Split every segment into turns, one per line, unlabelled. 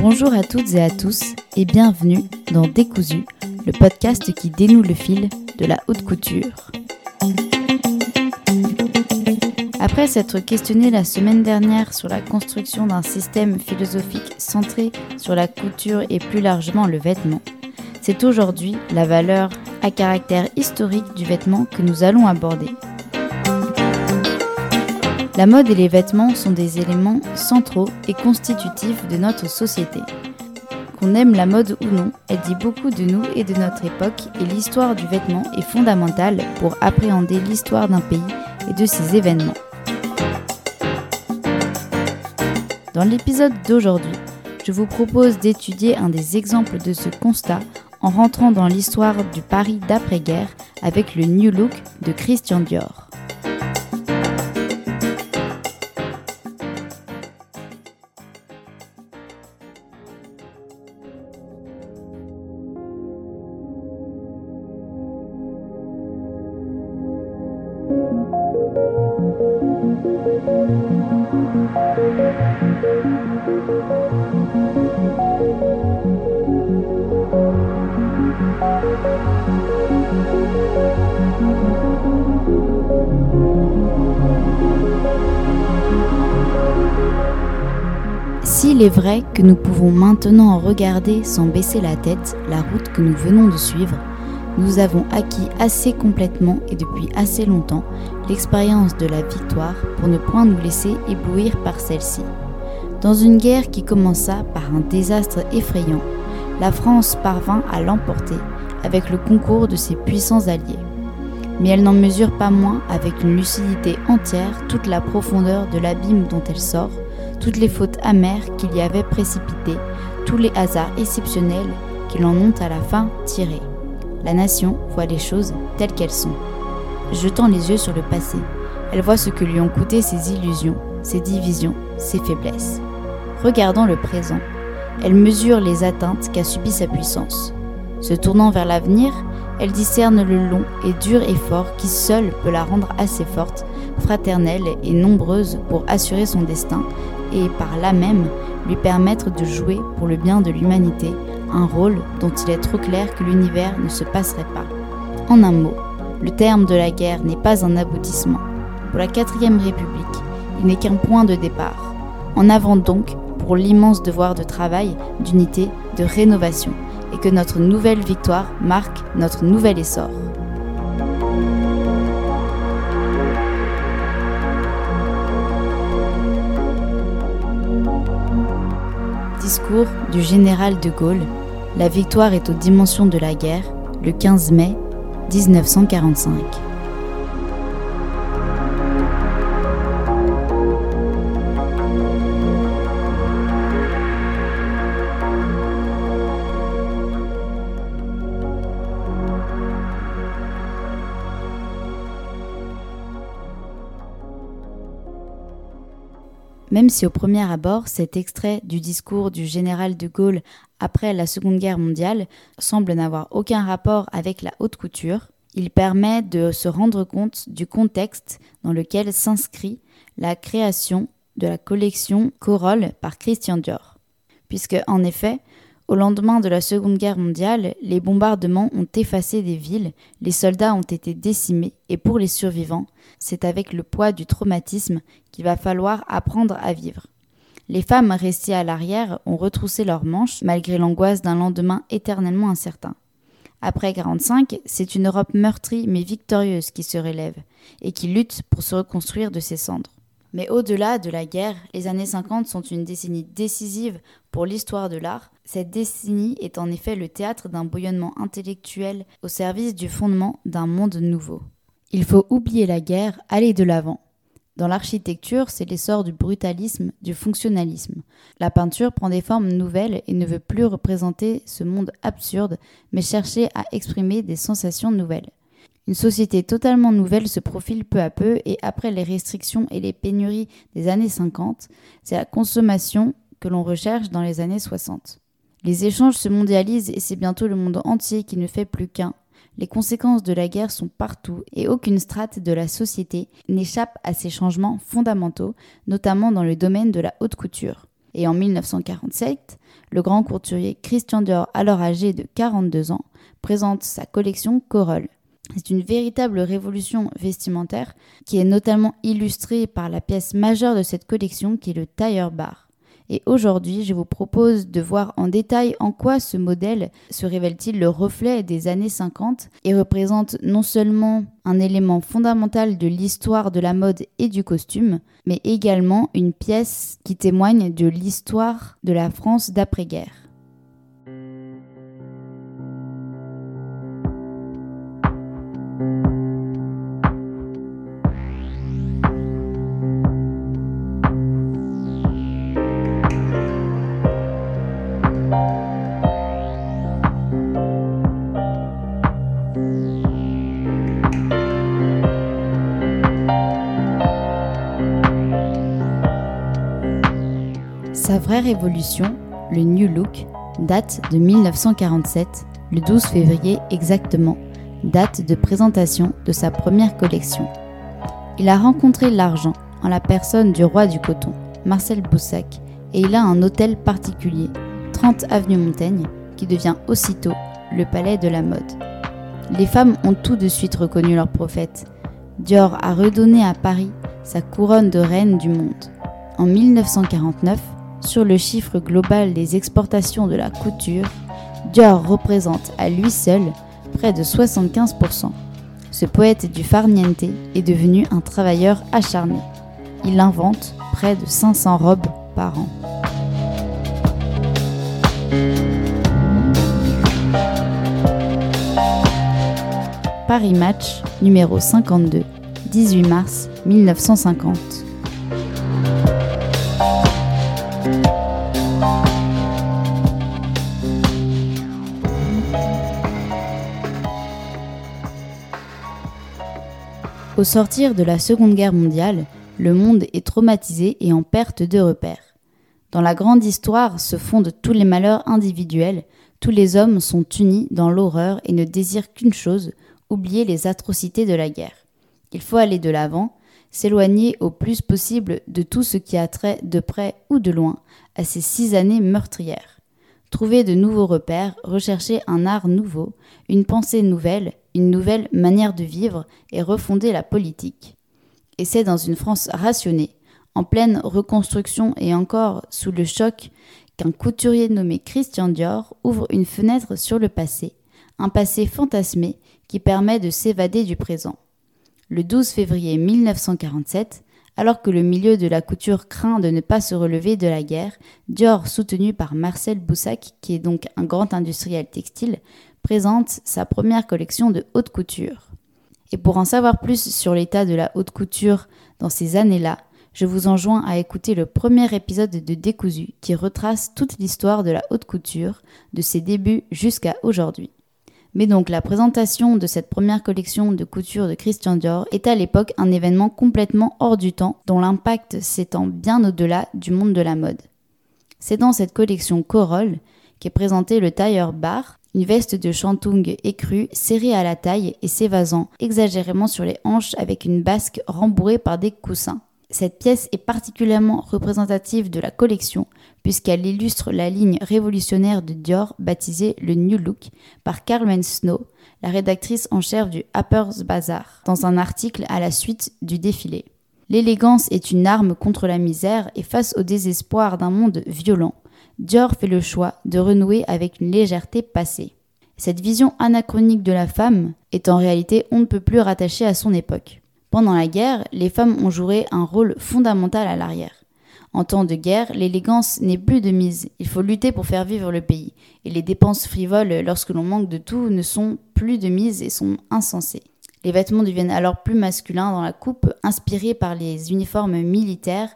Bonjour à toutes et à tous et bienvenue dans Décousu, le podcast qui dénoue le fil de la haute couture. Après s'être questionné la semaine dernière sur la construction d'un système philosophique centré sur la couture et plus largement le vêtement, c'est aujourd'hui la valeur à caractère historique du vêtement que nous allons aborder. La mode et les vêtements sont des éléments centraux et constitutifs de notre société. Qu'on aime la mode ou non, elle dit beaucoup de nous et de notre époque et l'histoire du vêtement est fondamentale pour appréhender l'histoire d'un pays et de ses événements. Dans l'épisode d'aujourd'hui, je vous propose d'étudier un des exemples de ce constat en rentrant dans l'histoire du Paris d'après-guerre avec le New Look de Christian Dior. Est vrai que nous pouvons maintenant regarder sans baisser la tête la route que nous venons de suivre, nous avons acquis assez complètement et depuis assez longtemps l'expérience de la victoire pour ne point nous laisser éblouir par celle-ci. Dans une guerre qui commença par un désastre effrayant, la France parvint à l'emporter avec le concours de ses puissants alliés. Mais elle n'en mesure pas moins avec une lucidité entière toute la profondeur de l'abîme dont elle sort, toutes les fautes amères qu'il y avait précipitées, tous les hasards exceptionnels qui l'en ont à la fin tirés. La nation voit les choses telles qu'elles sont. Jetant les yeux sur le passé, elle voit ce que lui ont coûté ses illusions, ses divisions, ses faiblesses. Regardant le présent, elle mesure les atteintes qu'a subies sa puissance. Se tournant vers l'avenir, elle discerne le long et dur effort qui seul peut la rendre assez forte, fraternelle et nombreuse pour assurer son destin et par là même lui permettre de jouer pour le bien de l'humanité un rôle dont il est trop clair que l'univers ne se passerait pas. En un mot, le terme de la guerre n'est pas un aboutissement. Pour la quatrième République, il n'est qu'un point de départ. En avant donc pour l'immense devoir de travail, d'unité, de rénovation, et que notre nouvelle victoire marque notre nouvel essor. Discours du général de Gaulle. La victoire est aux dimensions de la guerre, le 15 mai 1945. Si au premier abord cet extrait du discours du général de Gaulle après la Seconde Guerre mondiale semble n'avoir aucun rapport avec la haute couture, il permet de se rendre compte du contexte dans lequel s'inscrit la création de la collection Corolle par Christian Dior. Puisque, en effet, au lendemain de la Seconde Guerre mondiale, les bombardements ont effacé des villes, les soldats ont été décimés, et pour les survivants, c'est avec le poids du traumatisme qu'il va falloir apprendre à vivre. Les femmes restées à l'arrière ont retroussé leurs manches malgré l'angoisse d'un lendemain éternellement incertain. Après 45, c'est une Europe meurtrie mais victorieuse qui se relève et qui lutte pour se reconstruire de ses cendres. Mais au-delà de la guerre, les années 50 sont une décennie décisive pour l'histoire de l'art. Cette décennie est en effet le théâtre d'un bouillonnement intellectuel au service du fondement d'un monde nouveau. Il faut oublier la guerre, aller de l'avant. Dans l'architecture, c'est l'essor du brutalisme, du fonctionnalisme. La peinture prend des formes nouvelles et ne veut plus représenter ce monde absurde, mais chercher à exprimer des sensations nouvelles. Une société totalement nouvelle se profile peu à peu et après les restrictions et les pénuries des années 50, c'est la consommation que l'on recherche dans les années 60. Les échanges se mondialisent et c'est bientôt le monde entier qui ne fait plus qu'un, les conséquences de la guerre sont partout et aucune strate de la société n'échappe à ces changements fondamentaux, notamment dans le domaine de la haute couture. Et en 1947, le grand couturier Christian Dior, alors âgé de 42 ans, présente sa collection Corolle. C'est une véritable révolution vestimentaire qui est notamment illustrée par la pièce majeure de cette collection qui est le tailleur bar. Et aujourd'hui, je vous propose de voir en détail en quoi ce modèle se révèle-t-il le reflet des années 50 et représente non seulement un élément fondamental de l'histoire de la mode et du costume, mais également une pièce qui témoigne de l'histoire de la France d'après-guerre. Révolution, le New Look, date de 1947, le 12 février exactement, date de présentation de sa première collection. Il a rencontré l'argent en la personne du roi du coton, Marcel Boussac, et il a un hôtel particulier, 30 avenue Montaigne, qui devient aussitôt le palais de la mode. Les femmes ont tout de suite reconnu leur prophète. Dior a redonné à Paris sa couronne de reine du monde. En 1949, sur le chiffre global des exportations de la couture, Dior représente à lui seul près de 75%. Ce poète du farniente est devenu un travailleur acharné. Il invente près de 500 robes par an. Paris Match numéro 52, 18 mars 1950. Au sortir de la Seconde Guerre mondiale, le monde est traumatisé et en perte de repères. Dans la grande histoire se fondent tous les malheurs individuels, tous les hommes sont unis dans l'horreur et ne désirent qu'une chose, oublier les atrocités de la guerre. Il faut aller de l'avant, s'éloigner au plus possible de tout ce qui a trait de près ou de loin à ces six années meurtrières. Trouver de nouveaux repères, rechercher un art nouveau, une pensée nouvelle, une nouvelle manière de vivre et refonder la politique. Et c'est dans une France rationnée, en pleine reconstruction et encore sous le choc, qu'un couturier nommé Christian Dior ouvre une fenêtre sur le passé, un passé fantasmé qui permet de s'évader du présent. Le 12 février 1947, alors que le milieu de la couture craint de ne pas se relever de la guerre, Dior, soutenu par Marcel Boussac, qui est donc un grand industriel textile, présente sa première collection de haute couture. Et pour en savoir plus sur l'état de la haute couture dans ces années-là, je vous enjoins à écouter le premier épisode de Décousu qui retrace toute l'histoire de la haute couture, de ses débuts jusqu'à aujourd'hui. Mais donc la présentation de cette première collection de couture de Christian Dior est à l'époque un événement complètement hors du temps dont l'impact s'étend bien au-delà du monde de la mode. C'est dans cette collection Corolle qu'est présenté le tailleur bar, une veste de shantung écrue, serrée à la taille et s'évasant exagérément sur les hanches avec une basque rembourrée par des coussins. Cette pièce est particulièrement représentative de la collection puisqu'elle illustre la ligne révolutionnaire de Dior baptisée le New Look par Carmen Snow, la rédactrice en chef du Harper's Bazaar, dans un article à la suite du défilé. L'élégance est une arme contre la misère et face au désespoir d'un monde violent, Dior fait le choix de renouer avec une légèreté passée. Cette vision anachronique de la femme est en réalité on ne peut plus rattachée à son époque. Pendant la guerre, les femmes ont joué un rôle fondamental à l'arrière. En temps de guerre, l'élégance n'est plus de mise, il faut lutter pour faire vivre le pays, et les dépenses frivoles lorsque l'on manque de tout ne sont plus de mise et sont insensées. Les vêtements deviennent alors plus masculins dans la coupe, inspirés par les uniformes militaires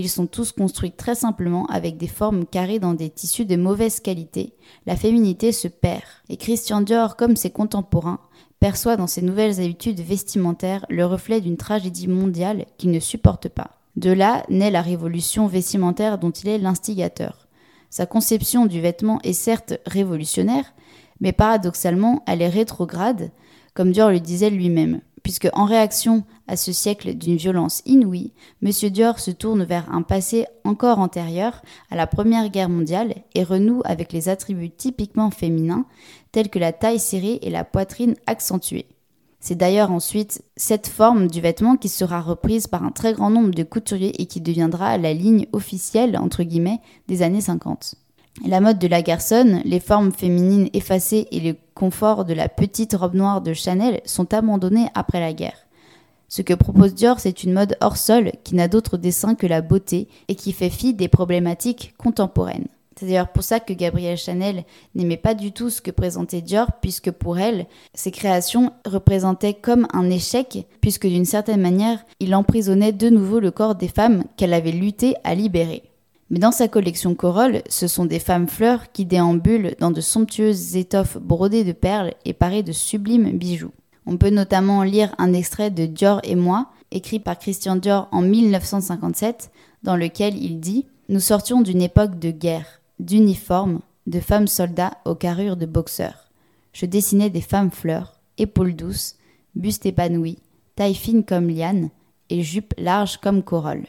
ils sont tous construits très simplement avec des formes carrées dans des tissus de mauvaise qualité. La féminité se perd. Et Christian Dior, comme ses contemporains, perçoit dans ses nouvelles habitudes vestimentaires le reflet d'une tragédie mondiale qu'il ne supporte pas. De là naît la révolution vestimentaire dont il est l'instigateur. Sa conception du vêtement est certes révolutionnaire, mais paradoxalement, elle est rétrograde, comme Dior le disait lui-même. Puisque en réaction à ce siècle d'une violence inouïe, M. Dior se tourne vers un passé encore antérieur à la Première Guerre mondiale et renoue avec les attributs typiquement féminins, tels que la taille serrée et la poitrine accentuée. C'est d'ailleurs ensuite cette forme du vêtement qui sera reprise par un très grand nombre de couturiers et qui deviendra la ligne officielle, entre guillemets, des années 50. La mode de la garçonne, les formes féminines effacées et le confort de la petite robe noire de Chanel sont abandonnés après la guerre. Ce que propose Dior, c'est une mode hors sol qui n'a d'autre dessin que la beauté et qui fait fi des problématiques contemporaines. C'est d'ailleurs pour ça que Gabrielle Chanel n'aimait pas du tout ce que présentait Dior, puisque pour elle, ses créations représentaient comme un échec, puisque d'une certaine manière, il emprisonnait de nouveau le corps des femmes qu'elle avait lutté à libérer. Mais dans sa collection Corolle, ce sont des femmes fleurs qui déambulent dans de somptueuses étoffes brodées de perles et parées de sublimes bijoux. On peut notamment lire un extrait de Dior et moi, écrit par Christian Dior en 1957, dans lequel il dit Nous sortions d'une époque de guerre, d'uniformes, de femmes soldats aux carrures de boxeurs. Je dessinais des femmes fleurs, épaules douces, buste épanoui, taille fine comme liane et jupe large comme corolle.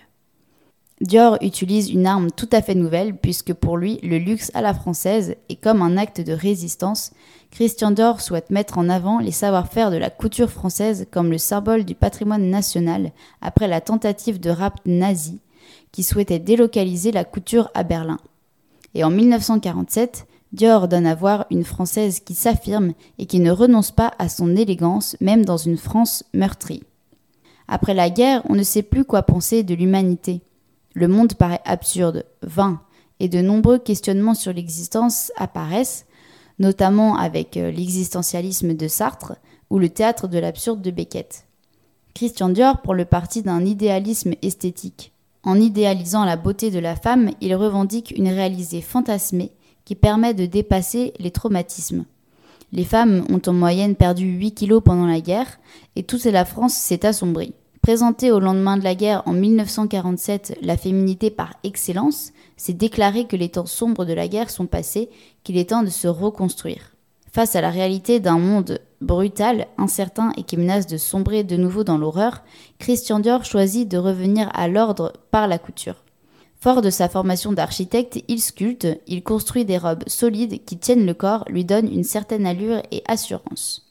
Dior utilise une arme tout à fait nouvelle puisque pour lui, le luxe à la française est comme un acte de résistance. Christian Dior souhaite mettre en avant les savoir-faire de la couture française comme le symbole du patrimoine national après la tentative de rap nazi qui souhaitait délocaliser la couture à Berlin. Et en 1947, Dior donne à voir une Française qui s'affirme et qui ne renonce pas à son élégance même dans une France meurtrie. Après la guerre, on ne sait plus quoi penser de l'humanité. Le monde paraît absurde, vain, et de nombreux questionnements sur l'existence apparaissent, notamment avec euh, l'existentialisme de Sartre ou le théâtre de l'absurde de Beckett. Christian Dior prend le parti d'un idéalisme esthétique. En idéalisant la beauté de la femme, il revendique une réalisée fantasmée qui permet de dépasser les traumatismes. Les femmes ont en moyenne perdu 8 kilos pendant la guerre et toute la France s'est assombrie. Présentée au lendemain de la guerre en 1947 la féminité par excellence, c'est déclarer que les temps sombres de la guerre sont passés, qu'il est temps de se reconstruire. Face à la réalité d'un monde brutal, incertain et qui menace de sombrer de nouveau dans l'horreur, Christian Dior choisit de revenir à l'ordre par la couture. Fort de sa formation d'architecte, il sculpte, il construit des robes solides qui tiennent le corps, lui donnent une certaine allure et assurance.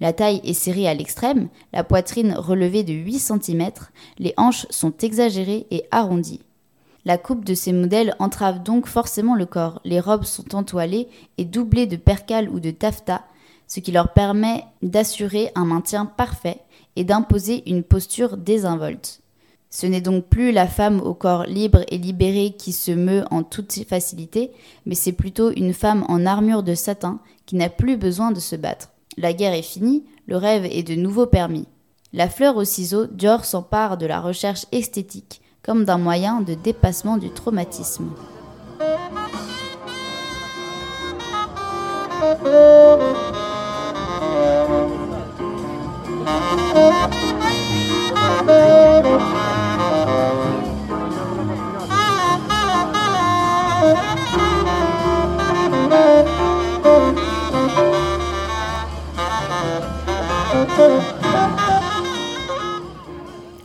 La taille est serrée à l'extrême, la poitrine relevée de 8 cm, les hanches sont exagérées et arrondies. La coupe de ces modèles entrave donc forcément le corps. Les robes sont entoilées et doublées de percale ou de taffetas, ce qui leur permet d'assurer un maintien parfait et d'imposer une posture désinvolte. Ce n'est donc plus la femme au corps libre et libéré qui se meut en toute facilité, mais c'est plutôt une femme en armure de satin qui n'a plus besoin de se battre. La guerre est finie, le rêve est de nouveau permis. La fleur au ciseau, Dior s'empare de la recherche esthétique comme d'un moyen de dépassement du traumatisme.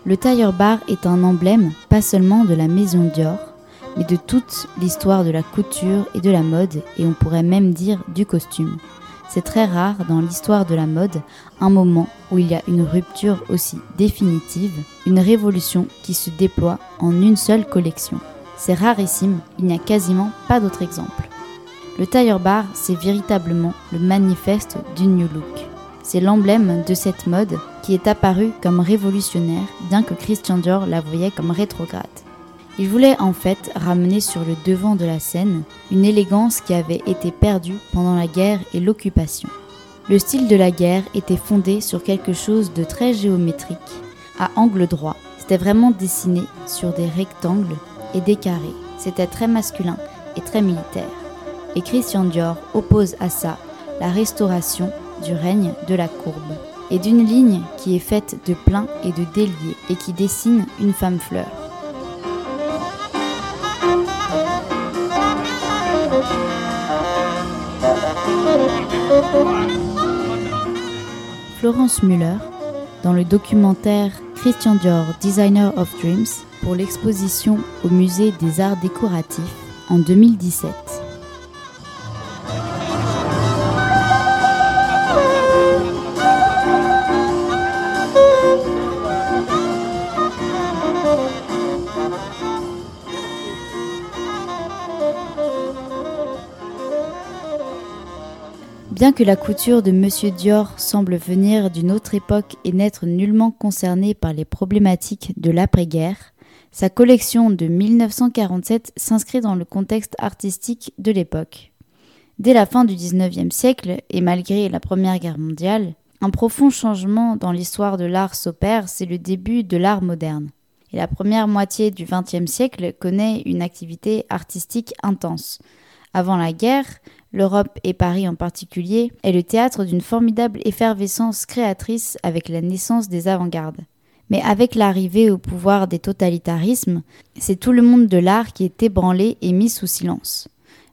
Le tailleur bar est un emblème pas seulement de la maison Dior, mais de toute l'histoire de la couture et de la mode, et on pourrait même dire du costume. C'est très rare dans l'histoire de la mode un moment où il y a une rupture aussi définitive, une révolution qui se déploie en une seule collection. C'est rarissime, il n'y a quasiment pas d'autre exemple. Le tailleur bar, c'est véritablement le manifeste du New Look. C'est l'emblème de cette mode qui est apparue comme révolutionnaire, bien que Christian Dior la voyait comme rétrograde. Il voulait en fait ramener sur le devant de la scène une élégance qui avait été perdue pendant la guerre et l'occupation. Le style de la guerre était fondé sur quelque chose de très géométrique, à angle droit. C'était vraiment dessiné sur des rectangles et des carrés. C'était très masculin et très militaire. Et Christian Dior oppose à ça la restauration du règne de la courbe, et d'une ligne qui est faite de plein et de déliés et qui dessine une femme fleur. Florence Müller, dans le documentaire Christian Dior, Designer of Dreams, pour l'exposition au Musée des Arts Décoratifs en 2017. Que la couture de Monsieur Dior semble venir d'une autre époque et n'être nullement concernée par les problématiques de l'après-guerre, sa collection de 1947 s'inscrit dans le contexte artistique de l'époque. Dès la fin du XIXe siècle, et malgré la Première Guerre mondiale, un profond changement dans l'histoire de l'art s'opère, c'est le début de l'art moderne. Et la première moitié du XXe siècle connaît une activité artistique intense. Avant la guerre, l'Europe et Paris en particulier, est le théâtre d'une formidable effervescence créatrice avec la naissance des avant-gardes. Mais avec l'arrivée au pouvoir des totalitarismes, c'est tout le monde de l'art qui est ébranlé et mis sous silence.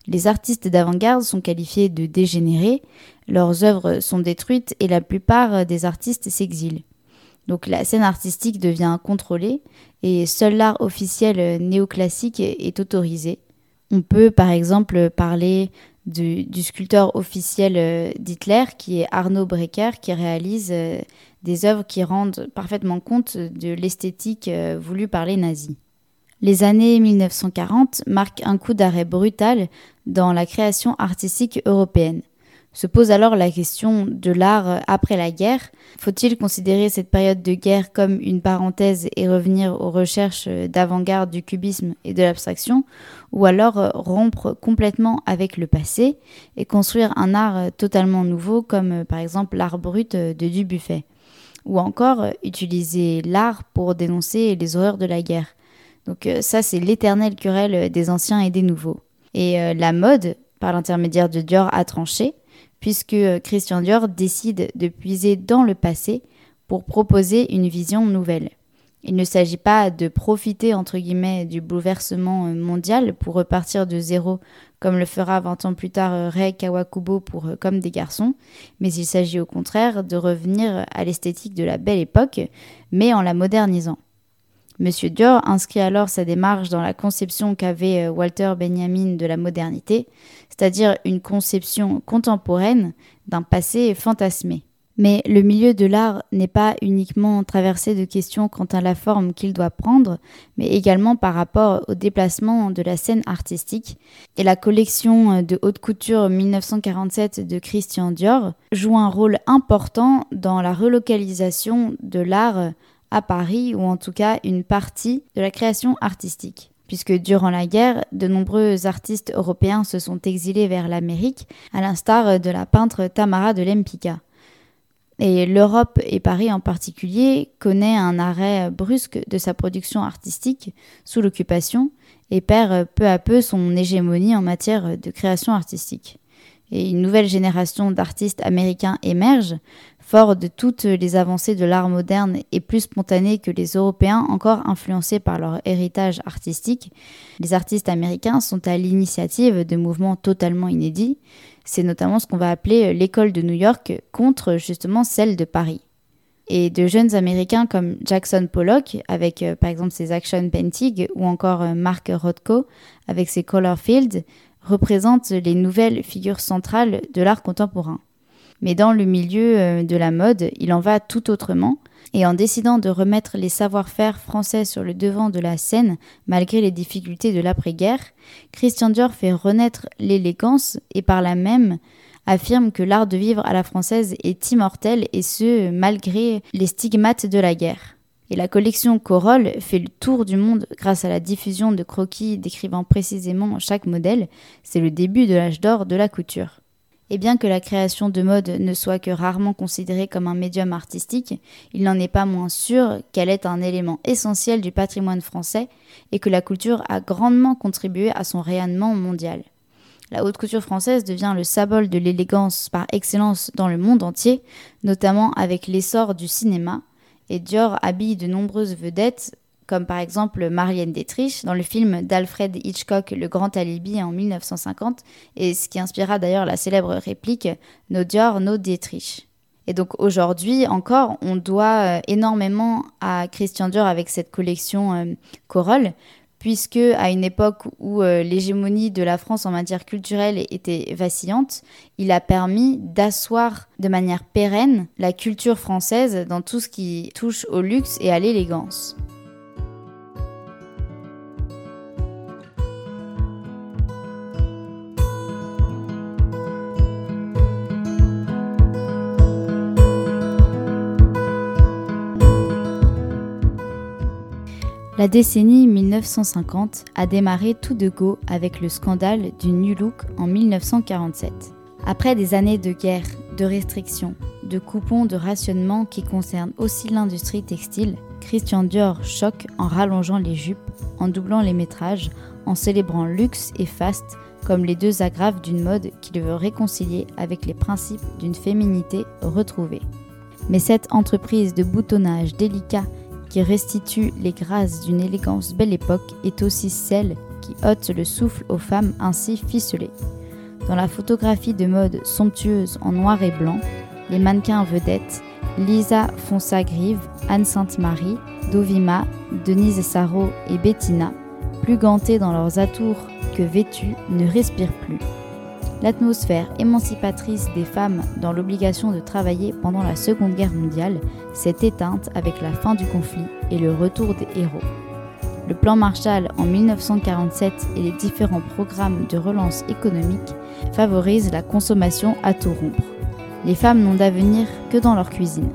Les artistes d'avant-garde sont qualifiés de dégénérés, leurs œuvres sont détruites et la plupart des artistes s'exilent. Donc la scène artistique devient contrôlée et seul l'art officiel néoclassique est autorisé. On peut par exemple parler du, sculpteur officiel euh, d'Hitler, qui est Arnaud Brecker, qui réalise euh, des œuvres qui rendent parfaitement compte de l'esthétique euh, voulue par les nazis. Les années 1940 marquent un coup d'arrêt brutal dans la création artistique européenne. Se pose alors la question de l'art après la guerre. Faut-il considérer cette période de guerre comme une parenthèse et revenir aux recherches d'avant-garde du cubisme et de l'abstraction, ou alors rompre complètement avec le passé et construire un art totalement nouveau comme par exemple l'art brut de Dubuffet, ou encore utiliser l'art pour dénoncer les horreurs de la guerre? Donc ça c'est l'éternelle querelle des anciens et des nouveaux. Et euh, la mode, par l'intermédiaire de Dior, a tranché puisque euh, Christian Dior décide de puiser dans le passé pour proposer une vision nouvelle. Il ne s'agit pas de profiter entre guillemets du bouleversement euh, mondial pour repartir de zéro comme le fera 20 ans plus tard euh, Rei Kawakubo pour Comme des garçons, mais il s'agit au contraire de revenir à l'esthétique de la belle époque, mais en la modernisant. Monsieur Dior inscrit alors sa démarche dans la conception qu'avait Walter Benjamin de la modernité, c'est-à-dire une conception contemporaine d'un passé fantasmé. Mais le milieu de l'art n'est pas uniquement traversé de questions quant à la forme qu'il doit prendre, mais également par rapport au déplacement de la scène artistique. Et la collection de haute couture 1947 de Christian Dior joue un rôle important dans la relocalisation de l'art à Paris, ou en tout cas une partie de la création artistique puisque durant la guerre, de nombreux artistes européens se sont exilés vers l'Amérique, à l'instar de la peintre Tamara de Lempicka. Et l'Europe, et Paris en particulier, connaît un arrêt brusque de sa production artistique sous l'occupation et perd peu à peu son hégémonie en matière de création artistique. Et une nouvelle génération d'artistes américains émerge, Fort de toutes les avancées de l'art moderne et plus spontanés que les Européens, encore influencés par leur héritage artistique, les artistes américains sont à l'initiative de mouvements totalement inédits. C'est notamment ce qu'on va appeler l'école de New York contre justement celle de Paris. Et de jeunes Américains comme Jackson Pollock, avec euh, par exemple ses Action Painting, ou encore euh, Mark Rothko, avec ses Color Fields, représentent les nouvelles figures centrales de l'art contemporain. Mais dans le milieu euh, de la mode, il en va tout autrement. Et en décidant de remettre les savoir-faire français sur le devant de la scène, malgré les difficultés de l'après-guerre, Christian Dior fait renaître l'élégance et par là même affirme que l'art de vivre à la française est immortel et ce, malgré les stigmates de la guerre. Et la collection Corolle fait le tour du monde grâce à la diffusion de croquis décrivant précisément chaque modèle. C'est le début de l'âge d'or de la couture. Et bien que la création de mode ne soit que rarement considérée comme un médium artistique, il n'en est pas moins sûr qu'elle est un élément essentiel du patrimoine français et que la culture a grandement contribué à son rayonnement mondial. La haute couture française devient le symbole de l'élégance par excellence dans le monde entier, notamment avec l'essor du cinéma, et Dior habille de nombreuses vedettes comme par exemple Marianne Dietrich dans le film d'Alfred Hitchcock Le Grand Alibi en 1950, et ce qui inspira d'ailleurs la célèbre réplique No Dior, no Dietrich. Et donc aujourd'hui encore, on doit euh, énormément à Christian Dior avec cette collection euh, Corolle, puisque à une époque où euh, l'hégémonie de la France en matière culturelle était vacillante, il a permis d'asseoir de manière pérenne la culture française dans tout ce qui touche au luxe et à l'élégance. La décennie 1950 a démarré tout de go avec le scandale du New Look en 1947. Après des années de guerre, de restrictions, de coupons de rationnement qui concernent aussi l'industrie textile, Christian Dior choque en rallongeant les jupes, en doublant les métrages, en célébrant luxe et faste comme les deux agrafes d'une mode qu'il veut réconcilier avec les principes d'une féminité retrouvée. Mais cette entreprise de boutonnage délicat qui restitue les grâces d'une élégance belle époque est aussi celle qui ôte le souffle aux femmes ainsi ficelées. Dans la photographie de mode somptueuse en noir et blanc, les mannequins vedettes Lisa Fonsa-Grive, Anne Sainte-Marie, Dovima, Denise Sarro et Bettina, plus gantées dans leurs atours que vêtues, ne respirent plus l'atmosphère émancipatrice des femmes dans l'obligation de travailler pendant la Seconde Guerre mondiale s'est éteinte avec la fin du conflit et le retour des héros. Le plan Marshall en 1947 et les différents programmes de relance économique favorisent la consommation à tout rompre. Les femmes n'ont d'avenir que dans leur cuisine.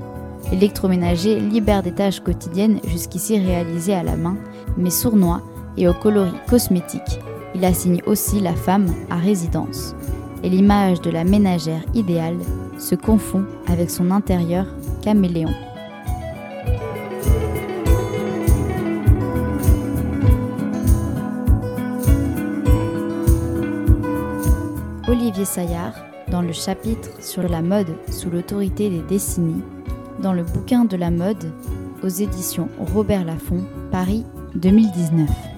L'électroménager libère des tâches quotidiennes jusqu'ici réalisées à la main, mais sournois et au coloris cosmétique. Il assigne aussi la femme à résidence et l'image de la ménagère idéale se confond avec son intérieur caméléon. Olivier Saillard, dans le chapitre sur la mode sous l'autorité des décennies, dans le bouquin de la mode aux éditions Robert Laffont, Paris 2019.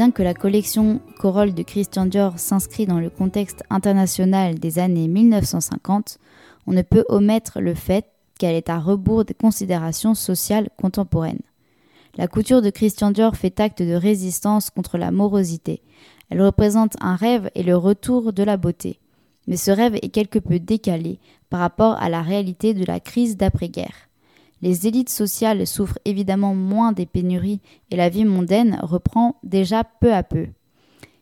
Bien que la collection Corolle de Christian Dior s'inscrit dans le contexte international des années 1950, on ne peut omettre le fait qu'elle est à rebours des considérations sociales contemporaines. La couture de Christian Dior fait acte de résistance contre la morosité. Elle représente un rêve et le retour de la beauté. Mais ce rêve est quelque peu décalé par rapport à la réalité de la crise d'après-guerre. Les élites sociales souffrent évidemment moins des pénuries et la vie mondaine reprend déjà peu à peu.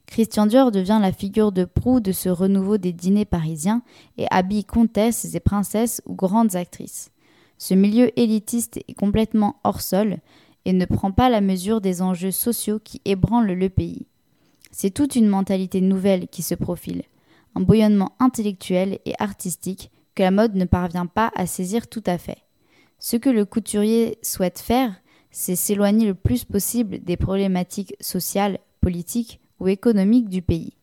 Christian Dior devient la figure de proue de ce renouveau des dîners parisiens et habille comtesses et princesses ou grandes actrices. Ce milieu élitiste est complètement hors sol et ne prend pas la mesure des enjeux sociaux qui ébranlent le pays. C'est toute une mentalité nouvelle qui se profile, un bouillonnement intellectuel et artistique que la mode ne parvient pas à saisir tout à fait. Ce que le couturier souhaite faire, c'est s'éloigner le plus possible des problématiques sociales, politiques ou économiques du pays.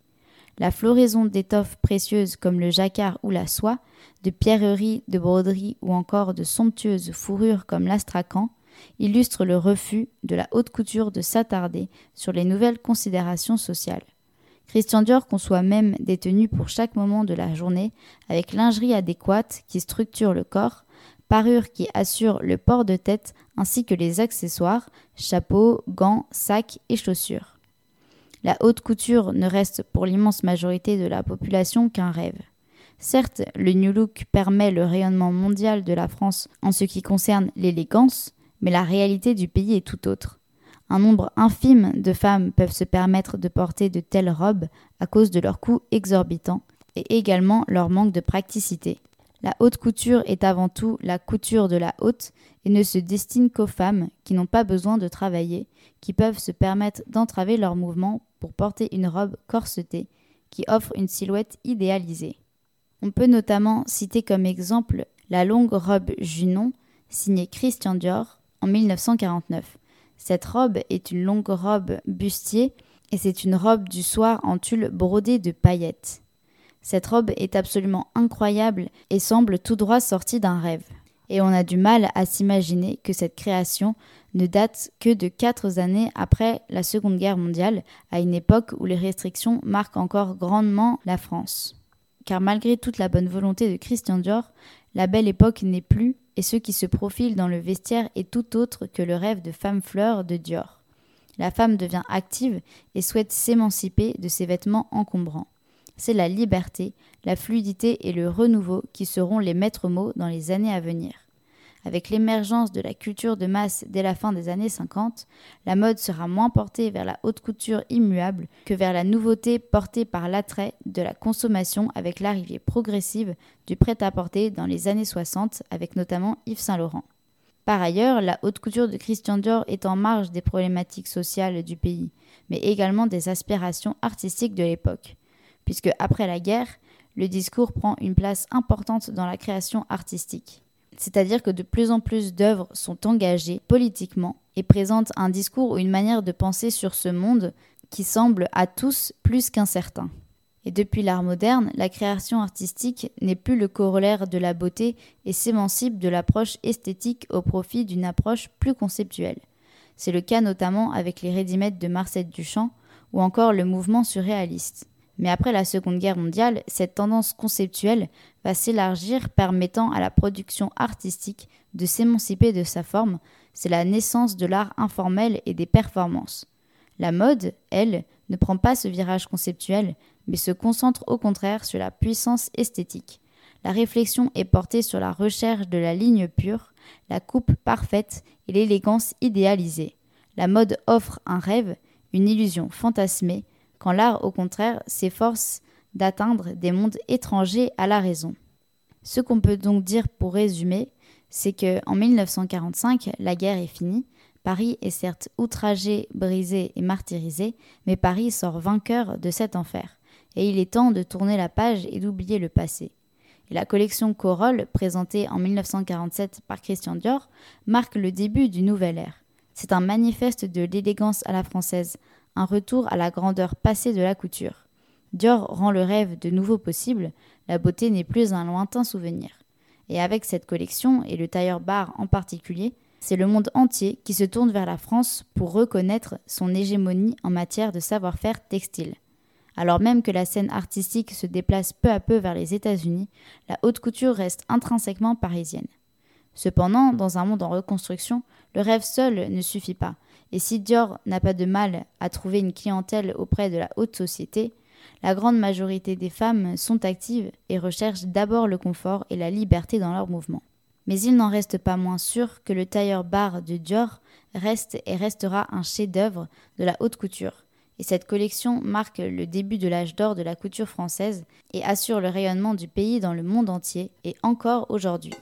La floraison d'étoffes précieuses comme le jacquard ou la soie, de pierreries, de broderies ou encore de somptueuses fourrures comme l'astracan illustre le refus de la haute couture de s'attarder sur les nouvelles considérations sociales. Christian Dior conçoit même des tenues pour chaque moment de la journée avec lingerie adéquate qui structure le corps, parure qui assure le port de tête ainsi que les accessoires, chapeaux, gants, sacs et chaussures. La haute couture ne reste pour l'immense majorité de la population qu'un rêve. Certes, le New Look permet le rayonnement mondial de la France en ce qui concerne l'élégance, mais la réalité du pays est tout autre. Un nombre infime de femmes peuvent se permettre de porter de telles robes à cause de leur coût exorbitant et également leur manque de praticité. La haute couture est avant tout la couture de la haute et ne se destine qu'aux femmes qui n'ont pas besoin de travailler, qui peuvent se permettre d'entraver leurs mouvements pour porter une robe corsetée qui offre une silhouette idéalisée. On peut notamment citer comme exemple la longue robe Junon signée Christian Dior en 1949. Cette robe est une longue robe bustier et c'est une robe du soir en tulle brodée de paillettes. Cette robe est absolument incroyable et semble tout droit sortie d'un rêve. Et on a du mal à s'imaginer que cette création ne date que de quatre années après la Seconde Guerre mondiale, à une époque où les restrictions marquent encore grandement la France. Car malgré toute la bonne volonté de Christian Dior, la belle époque n'est plus, et ce qui se profile dans le vestiaire est tout autre que le rêve de femme fleur de Dior. La femme devient active et souhaite s'émanciper de ses vêtements encombrants. C'est la liberté, la fluidité et le renouveau qui seront les maîtres mots dans les années à venir. Avec l'émergence de la culture de masse dès la fin des années 50, la mode sera moins portée vers la haute couture immuable que vers la nouveauté portée par l'attrait de la consommation avec l'arrivée progressive du prêt-à-porter dans les années 60 avec notamment Yves Saint Laurent. Par ailleurs, la haute couture de Christian Dior est en marge des problématiques sociales du pays, mais également des aspirations artistiques de l'époque, puisque après la guerre, le discours prend une place importante dans la création artistique c'est-à-dire que de plus en plus d'œuvres sont engagées politiquement et présentent un discours ou une manière de penser sur ce monde qui semble à tous plus qu'incertain. Et depuis l'art moderne, la création artistique n'est plus le corollaire de la beauté et s'émancipe de l'approche esthétique au profit d'une approche plus conceptuelle. C'est le cas notamment avec les rédimètres de Marcel Duchamp ou encore le mouvement surréaliste. Mais après la Seconde Guerre mondiale, cette tendance conceptuelle va s'élargir permettant à la production artistique de s'émanciper de sa forme, c'est la naissance de l'art informel et des performances. La mode, elle, ne prend pas ce virage conceptuel, mais se concentre au contraire sur la puissance esthétique. La réflexion est portée sur la recherche de la ligne pure, la coupe parfaite et l'élégance idéalisée. La mode offre un rêve, une illusion fantasmée, l'art au contraire s'efforce d'atteindre des mondes étrangers à la raison. Ce qu'on peut donc dire pour résumer, c'est que en 1945, la guerre est finie. Paris est certes outragé, brisé et martyrisé, mais Paris sort vainqueur de cet enfer. Et il est temps de tourner la page et d'oublier le passé. La collection Corolle, présentée en 1947 par Christian Dior, marque le début d'une nouvelle ère. C'est un manifeste de l'élégance à la française, un retour à la grandeur passée de la couture. Dior rend le rêve de nouveau possible, la beauté n'est plus un lointain souvenir. Et avec cette collection, et le tailleur bar en particulier, c'est le monde entier qui se tourne vers la France pour reconnaître son hégémonie en matière de savoir-faire textile. Alors même que la scène artistique se déplace peu à peu vers les États-Unis, la haute couture reste intrinsèquement parisienne. Cependant, dans un monde en reconstruction, le rêve seul ne suffit pas, et si Dior n'a pas de mal à trouver une clientèle auprès de la haute société, la grande majorité des femmes sont actives et recherchent d'abord le confort et la liberté dans leurs mouvements. Mais il n'en reste pas moins sûr que le tailleur bar de Dior reste et restera un chef-d'œuvre de la haute couture. Et cette collection marque le début de l'âge d'or de la couture française et assure le rayonnement du pays dans le monde entier et encore aujourd'hui.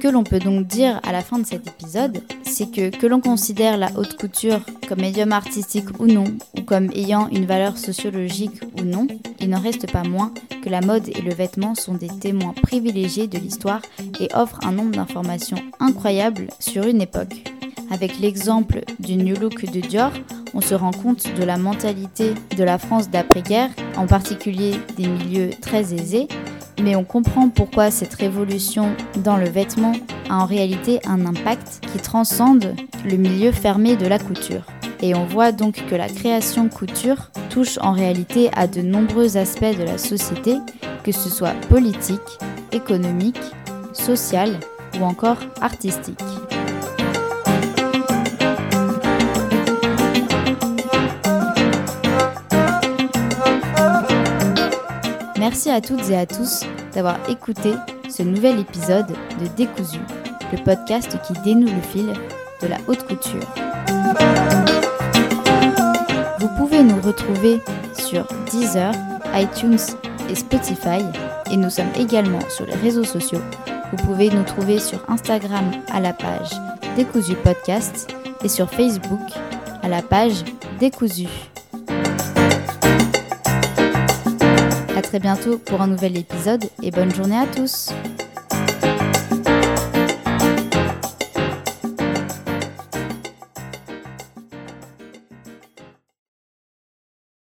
Que l'on peut donc dire à la fin de cet épisode, c'est que que l'on considère la haute couture comme médium artistique ou non, ou comme ayant une valeur sociologique ou non, il n'en reste pas moins que la mode et le vêtement sont des témoins privilégiés de l'histoire et offrent un nombre d'informations incroyables sur une époque. Avec l'exemple du New Look de Dior, on se rend compte de la mentalité de la France d'après-guerre, en particulier des milieux très aisés, mais on comprend pourquoi cette révolution dans le vêtement a en réalité un impact qui transcende le milieu fermé de la couture. Et on voit donc que la création couture touche en réalité à de nombreux aspects de la société, que ce soit politique, économique, social ou encore artistique. Merci à toutes et à tous d'avoir écouté ce nouvel épisode de Décousu, le podcast qui dénoue le fil de la haute couture. Vous pouvez nous retrouver sur Deezer, iTunes et Spotify et nous sommes également sur les réseaux sociaux. Vous pouvez nous trouver sur Instagram à la page Décousu Podcast et sur Facebook à la page Décousu. Très bientôt pour un nouvel épisode et bonne journée à tous